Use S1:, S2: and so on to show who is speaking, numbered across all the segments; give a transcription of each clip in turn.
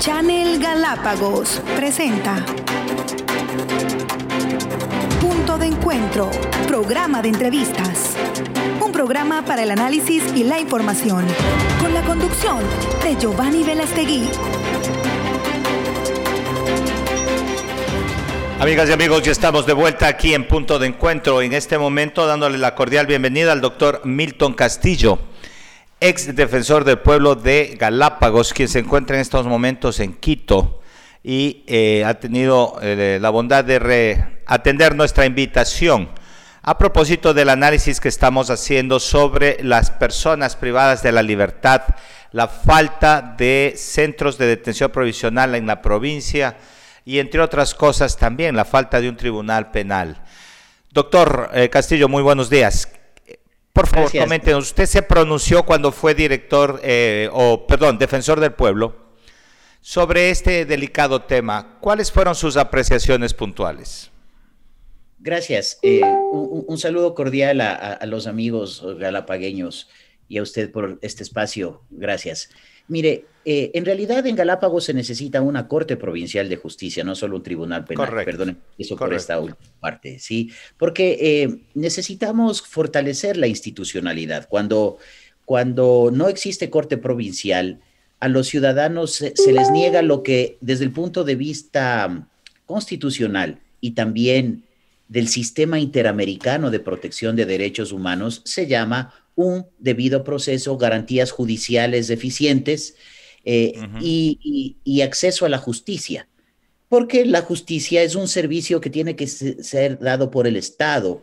S1: Channel Galápagos presenta Punto de Encuentro, programa de entrevistas. Un programa para el análisis y la información, con la conducción de Giovanni Velastegui.
S2: Amigas y amigos, ya estamos de vuelta aquí en Punto de Encuentro. En este momento dándole la cordial bienvenida al doctor Milton Castillo, ex defensor del pueblo de Galápagos, quien se encuentra en estos momentos en Quito y eh, ha tenido eh, la bondad de atender nuestra invitación a propósito del análisis que estamos haciendo sobre las personas privadas de la libertad, la falta de centros de detención provisional en la provincia, y entre otras cosas también la falta de un tribunal penal. Doctor eh, Castillo, muy buenos días. Por favor, coméntenos, usted se pronunció cuando fue director, eh, o perdón, defensor del pueblo, sobre este delicado tema. ¿Cuáles fueron sus apreciaciones puntuales?
S3: Gracias. Eh, un, saludo cordial a, a, los amigos galapagueños y a usted por este espacio. Gracias. Mire, eh, en realidad en Galápagos se necesita una corte provincial de justicia, no solo un tribunal penal. Perdón, eso por esta última parte, ¿sí? Porque eh, necesitamos fortalecer la institucionalidad. Cuando, cuando no existe corte provincial, a los ciudadanos se, les niega lo que desde el punto de vista constitucional y también del sistema interamericano de protección de derechos humanos se llama un debido proceso, garantías judiciales eficientes eh, y, acceso a la justicia. Porque la justicia es un servicio que tiene que ser dado por el Estado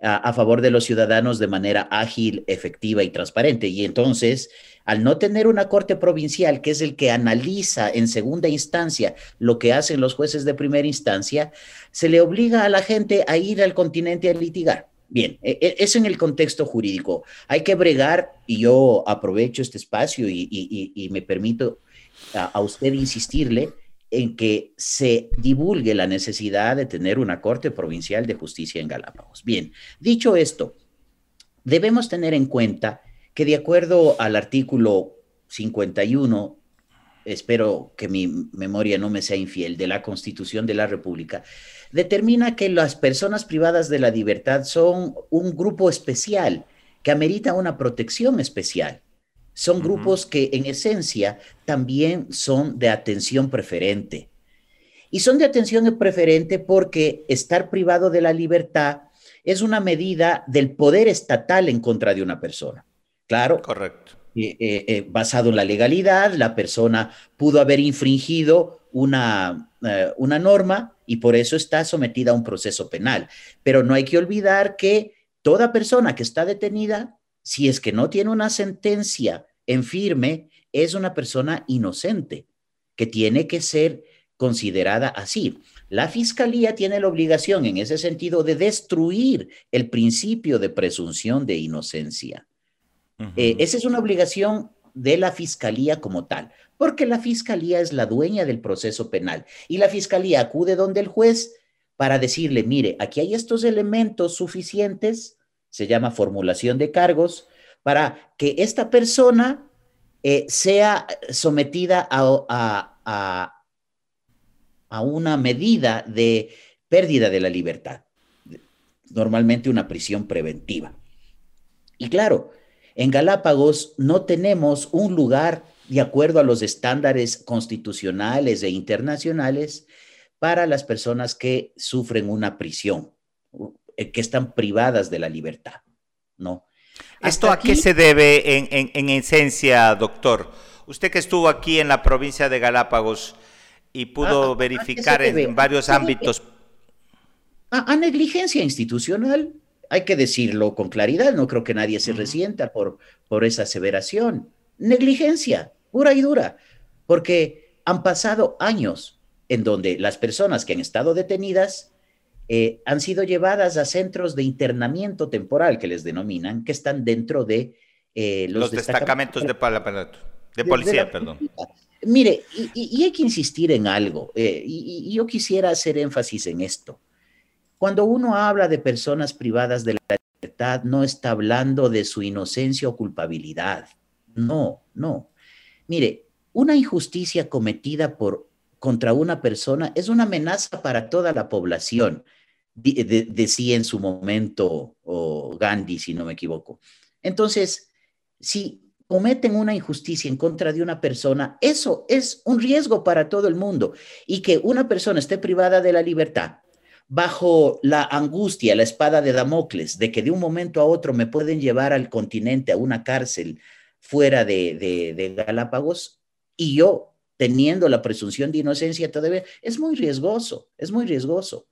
S3: a, favor de los ciudadanos de manera ágil, efectiva y transparente. Y entonces, al no tener una corte provincial, que es el que analiza en segunda instancia lo que hacen los jueces de primera instancia, se le obliga a la gente a ir al continente a litigar. Bien, e, e, eso en el contexto jurídico. Hay que bregar, y yo aprovecho este espacio y, me permito a, usted insistirle en que se divulgue la necesidad de tener una Corte Provincial de Justicia en Galápagos. Bien, dicho esto, debemos tener en cuenta que de acuerdo al artículo 51 espero que mi memoria no me sea infiel, de la Constitución de la República, determina que las personas privadas de la libertad son un grupo especial que amerita una protección especial. Son grupos que en esencia también son de atención preferente. Y son de atención preferente porque estar privado de la libertad es una medida del poder estatal en contra de una persona. Claro.
S2: Correcto.
S3: Eh, eh, eh, basado en la legalidad, la persona pudo haber infringido una, una norma y por eso está sometida a un proceso penal. Pero no hay que olvidar que toda persona que está detenida, si es que no tiene una sentencia en firme, es una persona inocente, que tiene que ser considerada así. La fiscalía tiene la obligación en ese sentido de destruir el principio de presunción de inocencia. Eh, esa es una obligación de la fiscalía como tal, porque la fiscalía es la dueña del proceso penal y la fiscalía acude donde el juez para decirle, mire, aquí hay estos elementos suficientes, se llama formulación de cargos, para que esta persona eh, sea sometida a, a una medida de pérdida de la libertad, normalmente una prisión preventiva. Y claro, en Galápagos no tenemos un lugar de acuerdo a los estándares constitucionales e internacionales para las personas que sufren una prisión, eh, que están privadas de la libertad, ¿no?
S2: ¿Esto a qué se debe en, esencia, doctor? Usted que estuvo aquí en la provincia de Galápagos y pudo ah, verificar en, varios ámbitos.
S3: a negligencia institucional, hay que decirlo con claridad, no creo que nadie se resienta por, por esa aseveración. Negligencia, pura y dura, porque han pasado años en donde las personas que han estado detenidas eh, han sido llevadas a centros de internamiento temporal, que les denominan, que están dentro de
S2: eh, los, destacamentos, de, de, policía, perdón.
S3: Mire, y, hay que insistir en algo, eh, y yo quisiera hacer énfasis en esto. Cuando uno habla de personas privadas de la libertad, no está hablando de su inocencia o culpabilidad. No, no. Mire, una injusticia cometida por, contra una persona es una amenaza para toda la población, decía en su momento Gandhi, si no me equivoco. Entonces, si cometen una injusticia en contra de una persona, eso es un riesgo para todo el mundo. Y que una persona esté privada de la libertad bajo la angustia, la espada de Damocles, de que de un momento a otro me pueden llevar al continente, a una cárcel fuera de, Galápagos, y yo teniendo la presunción de inocencia todavía, es muy riesgoso, es muy riesgoso.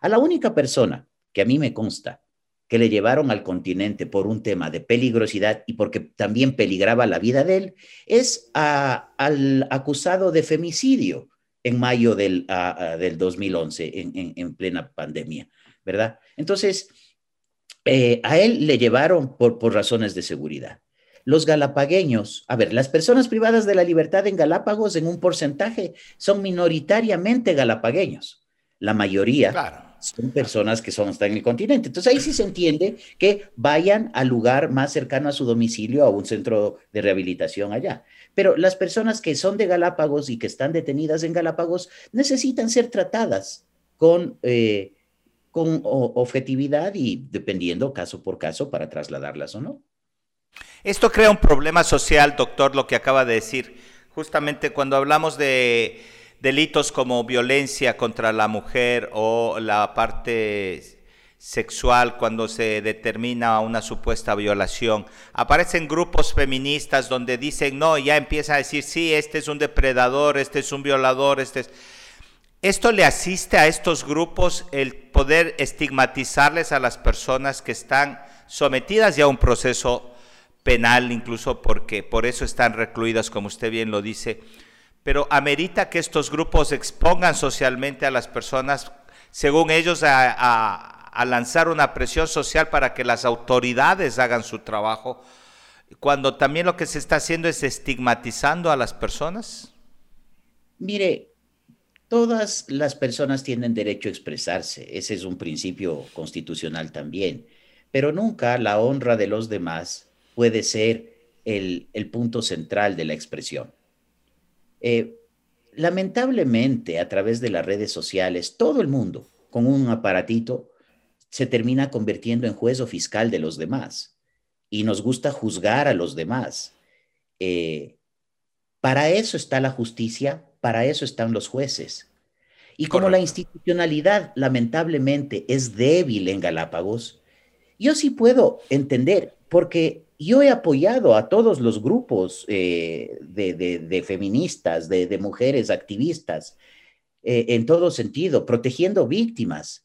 S3: A la única persona que a mí me consta que le llevaron al continente por un tema de peligrosidad y porque también peligraba la vida de él, es al acusado de femicidio en mayo del, del 2011, en, plena pandemia, ¿verdad? Entonces, eh, a él le llevaron por, por razones de seguridad. Los galapagueños, a ver, las personas privadas de la libertad en Galápagos en un porcentaje son minoritariamente galapagueños. La mayoría son personas que son, están en el continente. Entonces ahí sí se entiende que vayan al lugar más cercano a su domicilio, a un centro de rehabilitación allá. Pero las personas que son de Galápagos y que están detenidas en Galápagos necesitan ser tratadas con, eh, con objetividad y dependiendo caso por caso para trasladarlas o no.
S2: Esto crea un problema social, doctor, lo que acaba de decir. Justamente cuando hablamos de delitos como violencia contra la mujer o la parte sexual cuando se determina una supuesta violación. Aparecen grupos feministas donde dicen, no, ya empieza a decir, sí, este es un depredador, este es un violador, este es... Esto le asiste a estos grupos el poder estigmatizarles a las personas que están sometidas ya a un proceso penal, incluso porque por eso están recluidas, como usted bien lo dice, pero amerita que estos grupos expongan socialmente a las personas, según ellos, a, lanzar una presión social para que las autoridades hagan su trabajo, cuando también lo que se está haciendo es estigmatizando a las personas?
S3: Mire, todas las personas tienen derecho a expresarse, ese es un principio constitucional también, pero nunca la honra de los demás puede ser el punto central de la expresión. Eh, lamentablemente, a través de las redes sociales, todo el mundo con un aparatito se termina convirtiendo en juez o fiscal de los demás y nos gusta juzgar a los demás. Eh, para eso está la justicia, para eso están los jueces. Y como la institucionalidad lamentablemente es débil en Galápagos, yo sí puedo entender, porque yo he apoyado a todos los grupos eh, de, feministas, de, mujeres activistas, eh, en todo sentido, protegiendo víctimas.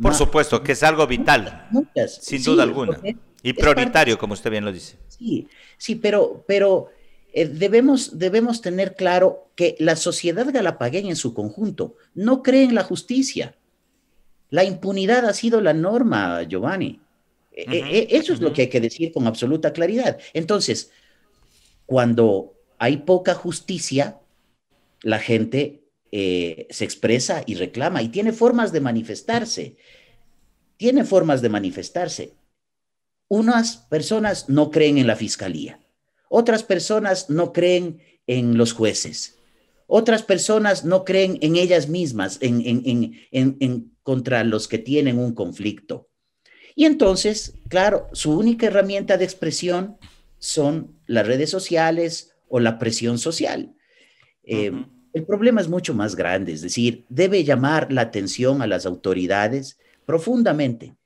S2: Por supuesto, que es algo vital, sin duda alguna, y prioritario, como usted bien lo dice.
S3: Sí, sí, pero, pero eh, debemos, debemos tener claro que la sociedad galapagueña en su conjunto no cree en la justicia. La impunidad ha sido la norma, Giovanni. E, e, eso es lo que hay que decir con absoluta claridad. Entonces, cuando hay poca justicia, la gente eh, se expresa y reclama y tiene formas de manifestarse. Tiene formas de manifestarse. Unas personas no creen en la fiscalía, otras personas no creen en los jueces, otras personas no creen en ellas mismas, en, en contra los que tienen un conflicto. Y entonces, claro, su única herramienta de expresión son las redes sociales o la presión social. Eh, el problema es mucho más grande, es decir, debe llamar la atención a las autoridades profundamente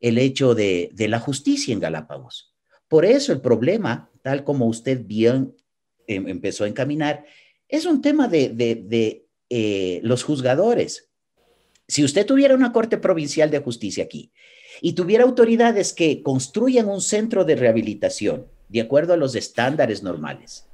S3: el hecho de, la justicia en Galápagos. Por eso el problema, tal como usted bien em, empezó a encaminar, es un tema de, eh, los juzgadores. Si usted tuviera una Corte Provincial de Justicia aquí y tuviera autoridades que construyan un centro de rehabilitación de acuerdo a los estándares normales,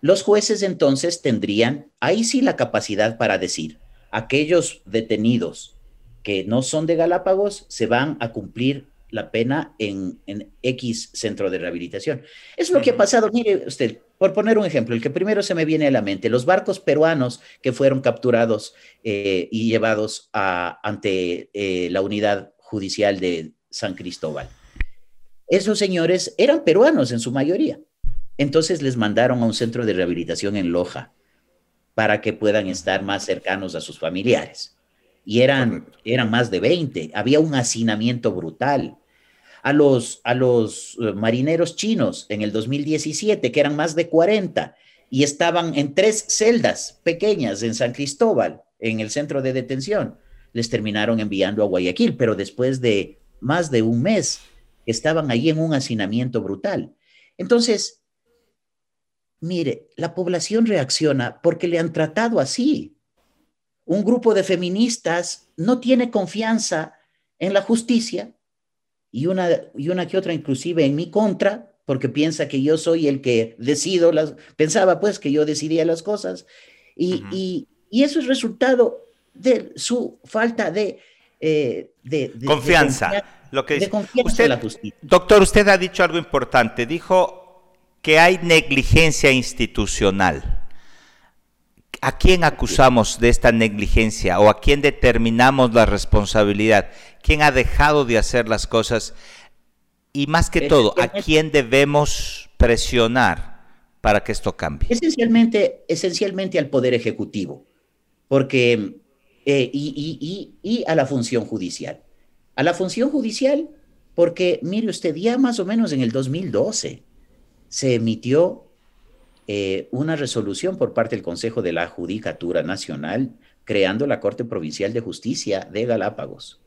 S3: los jueces entonces tendrían ahí sí la capacidad para decir, aquellos detenidos que no son de Galápagos se van a cumplir la pena en, X centro de rehabilitación. Es lo que ha pasado, mire usted, por poner un ejemplo, el que primero se me viene a la mente, los barcos peruanos que fueron capturados eh, y llevados ante eh, la unidad judicial de San Cristóbal. Esos señores eran peruanos en su mayoría. Entonces les mandaron a un centro de rehabilitación en Loja para que puedan estar más cercanos a sus familiares. Y eran, eran más de 20. Había un hacinamiento brutal. A los, a los eh, marineros chinos en el 2017, que eran más de 40, y estaban en tres celdas pequeñas en San Cristóbal, en el centro de detención, les terminaron enviando a Guayaquil, pero después de más de un mes estaban ahí en un hacinamiento brutal. Entonces, mire, la población reacciona porque le han tratado así. Un grupo de feministas no tiene confianza en la justicia y una, y una que otra inclusive en mi contra, porque piensa que yo soy el que decido las, pensaba pues que yo decidía las cosas, y, y, y eso es resultado de su falta de,
S2: eh, de, confianza. lo que usted, la justicia. Doctor, usted ha dicho algo importante. Dijo que hay negligencia institucional. ¿A quién acusamos de esta negligencia o a quién determinamos la responsabilidad? ¿Quién ha dejado de hacer las cosas? Y más que todo, ¿a quién debemos presionar para que esto cambie?
S3: Esencialmente, esencialmente al Poder Ejecutivo, porque eh, y, a la función judicial. A la función judicial, porque mire usted, ya más o menos en el 2012 se emitió eh, una resolución por parte del Consejo de la Judicatura Nacional creando la Corte Provincial de Justicia de Galápagos.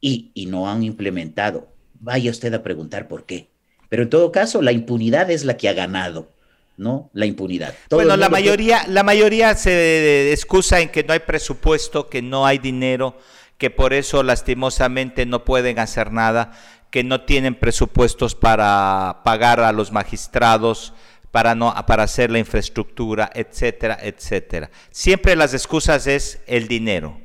S3: y, y no han implementado. Vaya usted a preguntar por qué. Pero en todo caso, la impunidad es la que ha ganado. ¿no? La impunidad.
S2: bueno, la mayoría, la mayoría se excusa en que no hay presupuesto, que no hay dinero, que por eso lastimosamente no pueden hacer nada, que no tienen presupuestos para pagar a los magistrados, para no para hacer la infraestructura, etcétera, etcétera. Siempre las excusas es el dinero.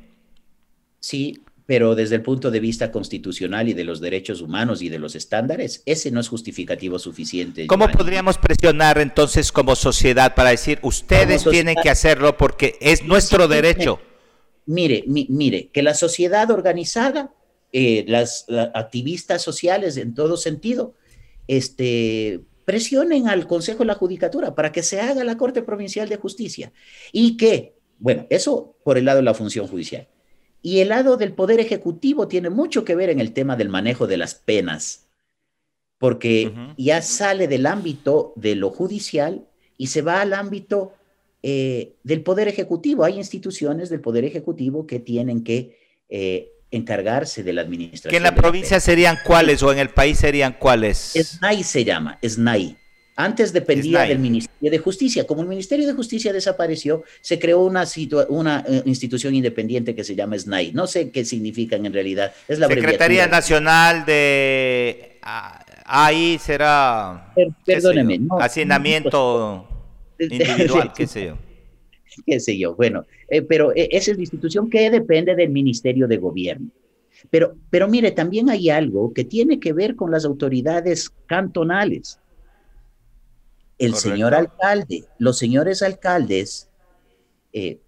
S3: Sí, pero desde el punto de vista constitucional y de los derechos humanos y de los estándares, ese no es justificativo suficiente.
S2: ¿Cómo podríamos presionar entonces como sociedad para decir, ustedes tienen que hacerlo porque es nuestro derecho?
S3: Mire, mire, que la sociedad organizada, eh, las, activistas sociales en todo sentido, este, presionen al Consejo de la Judicatura para que se haga la Corte Provincial de Justicia y que, bueno, eso por el lado de la función judicial y el lado del poder ejecutivo tiene mucho que ver en el tema del manejo de las penas, porque ya sale del ámbito de lo judicial y se va al ámbito eh, del poder ejecutivo. Hay instituciones del poder ejecutivo que tienen que eh, encargarse de la administración.
S2: ¿Que en la provincia serían cuáles o en el país serían cuáles?
S3: SNAI se llama, SNAI. Antes dependía del Ministerio de Justicia. Como el Ministerio de Justicia desapareció, se creó una, una eh, institución independiente que se llama SNAI. No sé qué significan en realidad.
S2: Es la Secretaría Nacional de... Ah, ahí será...
S3: perdóneme.
S2: hacinamiento individual, qué sé yo.
S3: Qué sé yo. Bueno, eh, pero eh, esa es la institución que depende del Ministerio de Gobierno. Pero, pero mire, también hay algo que tiene que ver con las autoridades cantonales el señor alcalde, los señores alcaldes eh,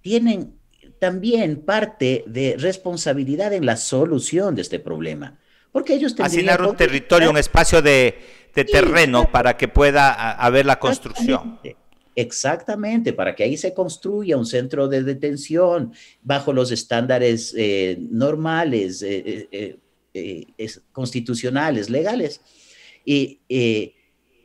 S3: tienen también parte de responsabilidad en la solución de este problema. Porque ellos
S2: Asignar un territorio, un espacio de, terreno para que pueda haber la construcción.
S3: Exactamente, para que ahí se construya un centro de detención bajo los estándares eh, normales, eh, constitucionales, legales. Y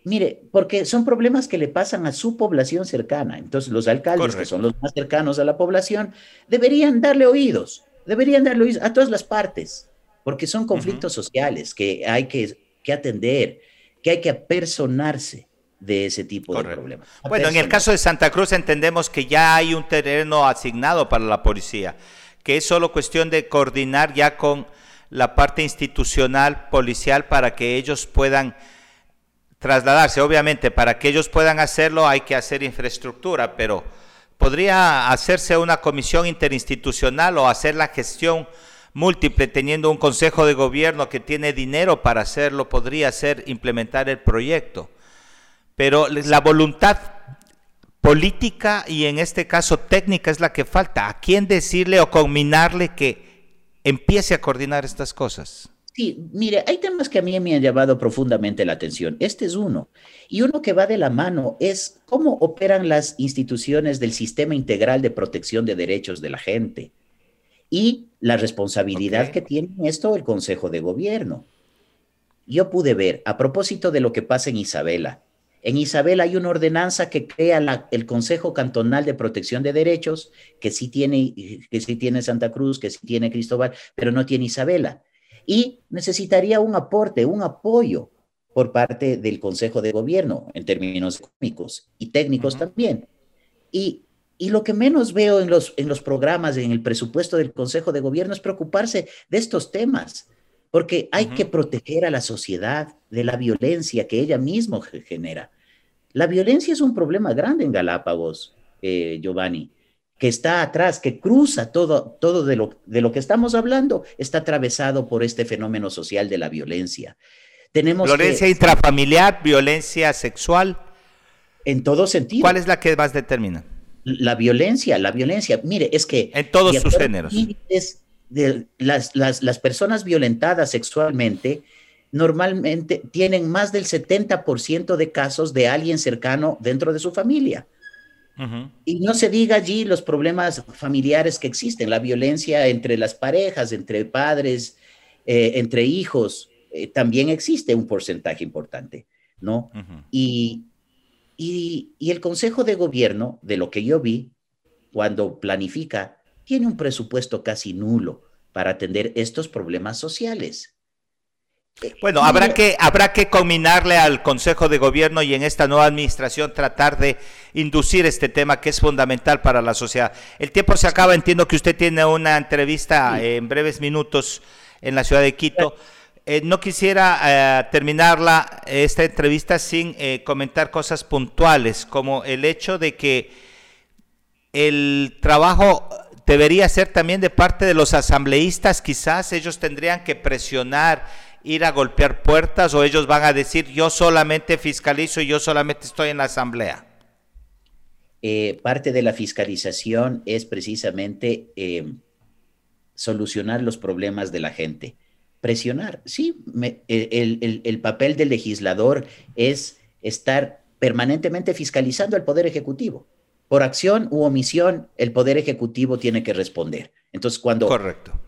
S3: Mire, porque son problemas que le pasan a su población cercana. Entonces, los alcaldes, que son los más cercanos a la población, deberían darle oídos, deberían darle oídos a todas las partes, porque son conflictos sociales que hay que, atender, que hay que apersonarse de ese tipo de problemas.
S2: Bueno, en el caso de Santa Cruz entendemos que ya hay un terreno asignado para la policía, que es solo cuestión de coordinar ya con la parte institucional policial para que ellos puedan trasladarse. Obviamente, para que ellos puedan hacerlo hay que hacer infraestructura, pero podría hacerse una comisión interinstitucional o hacer la gestión múltiple teniendo un consejo de gobierno que tiene dinero para hacerlo, podría ser implementar el proyecto. Pero la voluntad política y en este caso técnica es la que falta. ¿A quién decirle o combinarle que empiece a coordinar estas cosas?
S3: Sí, mire, hay temas que a mí me han llamado profundamente la atención. Este es uno. Y uno que va de la mano es cómo operan las instituciones del sistema integral de protección de derechos de la gente y la responsabilidad que tiene esto el Consejo de Gobierno. Yo pude ver, a propósito de lo que pasa en Isabela, en Isabela hay una ordenanza que crea el Consejo Cantonal de Protección de Derechos, que sí, tiene, que sí tiene Santa Cruz, que sí tiene Cristóbal, pero no tiene Isabela y necesitaría un aporte, un apoyo por parte del Consejo de Gobierno en términos económicos y técnicos también. Y, y, lo que menos veo en los, en los programas, en el presupuesto del Consejo de Gobierno es preocuparse de estos temas, porque hay que proteger a la sociedad de la violencia que ella misma genera. La violencia es un problema grande en Galápagos, eh, Giovanni que está atrás, que cruza todo, todo de, lo, de lo que estamos hablando, está atravesado por este fenómeno social de la violencia.
S2: Tenemos violencia intrafamiliar, violencia sexual.
S3: En todo sentido.
S2: ¿Cuál es la que más determina?
S3: La violencia, la violencia. Mire, es que...
S2: En todos sus géneros.
S3: De las, las, las personas violentadas sexualmente normalmente tienen más del 70% de casos de alguien cercano dentro de su familia. Y no se diga allí los problemas familiares que existen, la violencia entre las parejas, entre padres, eh, entre hijos, eh, también existe un porcentaje importante, ¿no? y, y, y el Consejo de Gobierno, de lo que yo vi, cuando planifica, tiene un presupuesto casi nulo para atender estos problemas sociales.
S2: Bueno, habrá que, habrá que combinarle al Consejo de Gobierno y en esta nueva administración tratar de inducir este tema que es fundamental para la sociedad. El tiempo se acaba, entiendo que usted tiene una entrevista en breves minutos en la ciudad de Quito. Eh, no quisiera eh, terminarla esta entrevista sin eh, comentar cosas puntuales, como el hecho de que el trabajo debería ser también de parte de los asambleístas, quizás ellos tendrían que presionar ir a golpear puertas o ellos van a decir yo solamente fiscalizo y yo solamente estoy en la asamblea?
S3: Eh, parte de la fiscalización es precisamente eh, solucionar los problemas de la gente. Presionar, sí, el, el papel del legislador es estar permanentemente fiscalizando al Poder Ejecutivo. Por acción u omisión, el Poder Ejecutivo tiene que responder. Entonces, cuando
S2: Correcto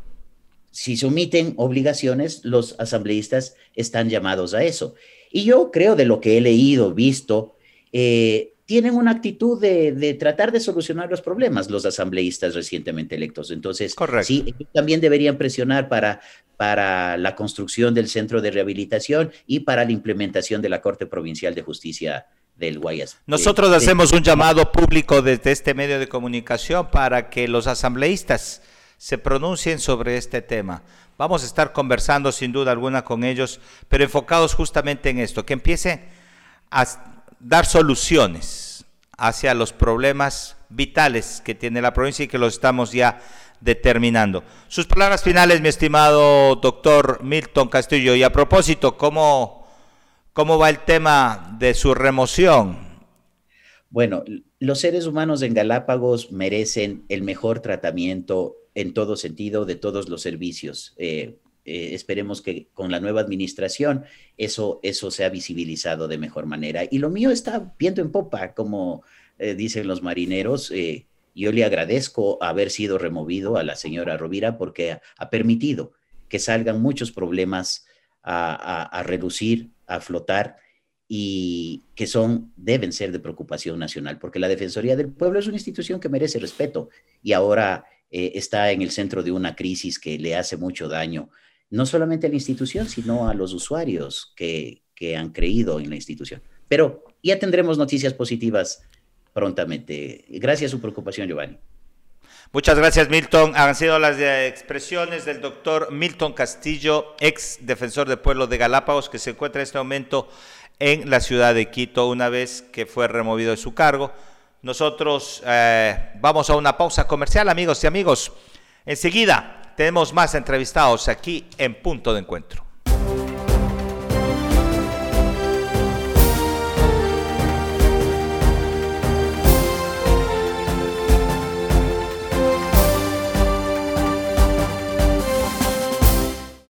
S3: si se omiten obligaciones, los asambleístas están llamados a eso. Y yo creo de lo que he leído, visto, eh, tienen una actitud de, tratar de solucionar los problemas los asambleístas recientemente electos. Entonces, sí, también deberían presionar para, para la construcción del centro de rehabilitación y para la implementación de la Corte Provincial de Justicia del Guayas.
S2: Nosotros hacemos un llamado público desde este medio de comunicación para que los asambleístas se pronuncien sobre este tema. Vamos a estar conversando sin duda alguna con ellos, pero enfocados justamente en esto, que empiece a dar soluciones hacia los problemas vitales que tiene la provincia y que los estamos ya determinando. Sus palabras finales, mi estimado doctor Milton Castillo, y a propósito, ¿cómo, cómo va el tema de su remoción?
S3: Bueno, los seres humanos en Galápagos merecen el mejor tratamiento en todo sentido de todos los servicios. Eh, eh, esperemos que con la nueva administración eso, eso sea visibilizado de mejor manera. Y lo mío está viendo en popa, como eh, dicen los marineros. yo le agradezco haber sido removido a la señora Rovira porque ha, permitido que salgan muchos problemas a, a reducir, a flotar y que son, deben ser de preocupación nacional, porque la Defensoría del Pueblo es una institución que merece respeto y ahora eh, está en el centro de una crisis que le hace mucho daño, no solamente a la institución, sino a los usuarios que, que han creído en la institución. Pero ya tendremos noticias positivas prontamente. Gracias a su preocupación, Giovanni.
S2: Muchas gracias, Milton. Han sido las expresiones del doctor Milton Castillo, ex defensor del pueblo de Galápagos, que se encuentra en este momento en la ciudad de Quito, una vez que fue removido de su cargo. Nosotros eh, vamos a una pausa comercial, amigos y amigos. Enseguida tenemos más entrevistados aquí en Punto de Encuentro.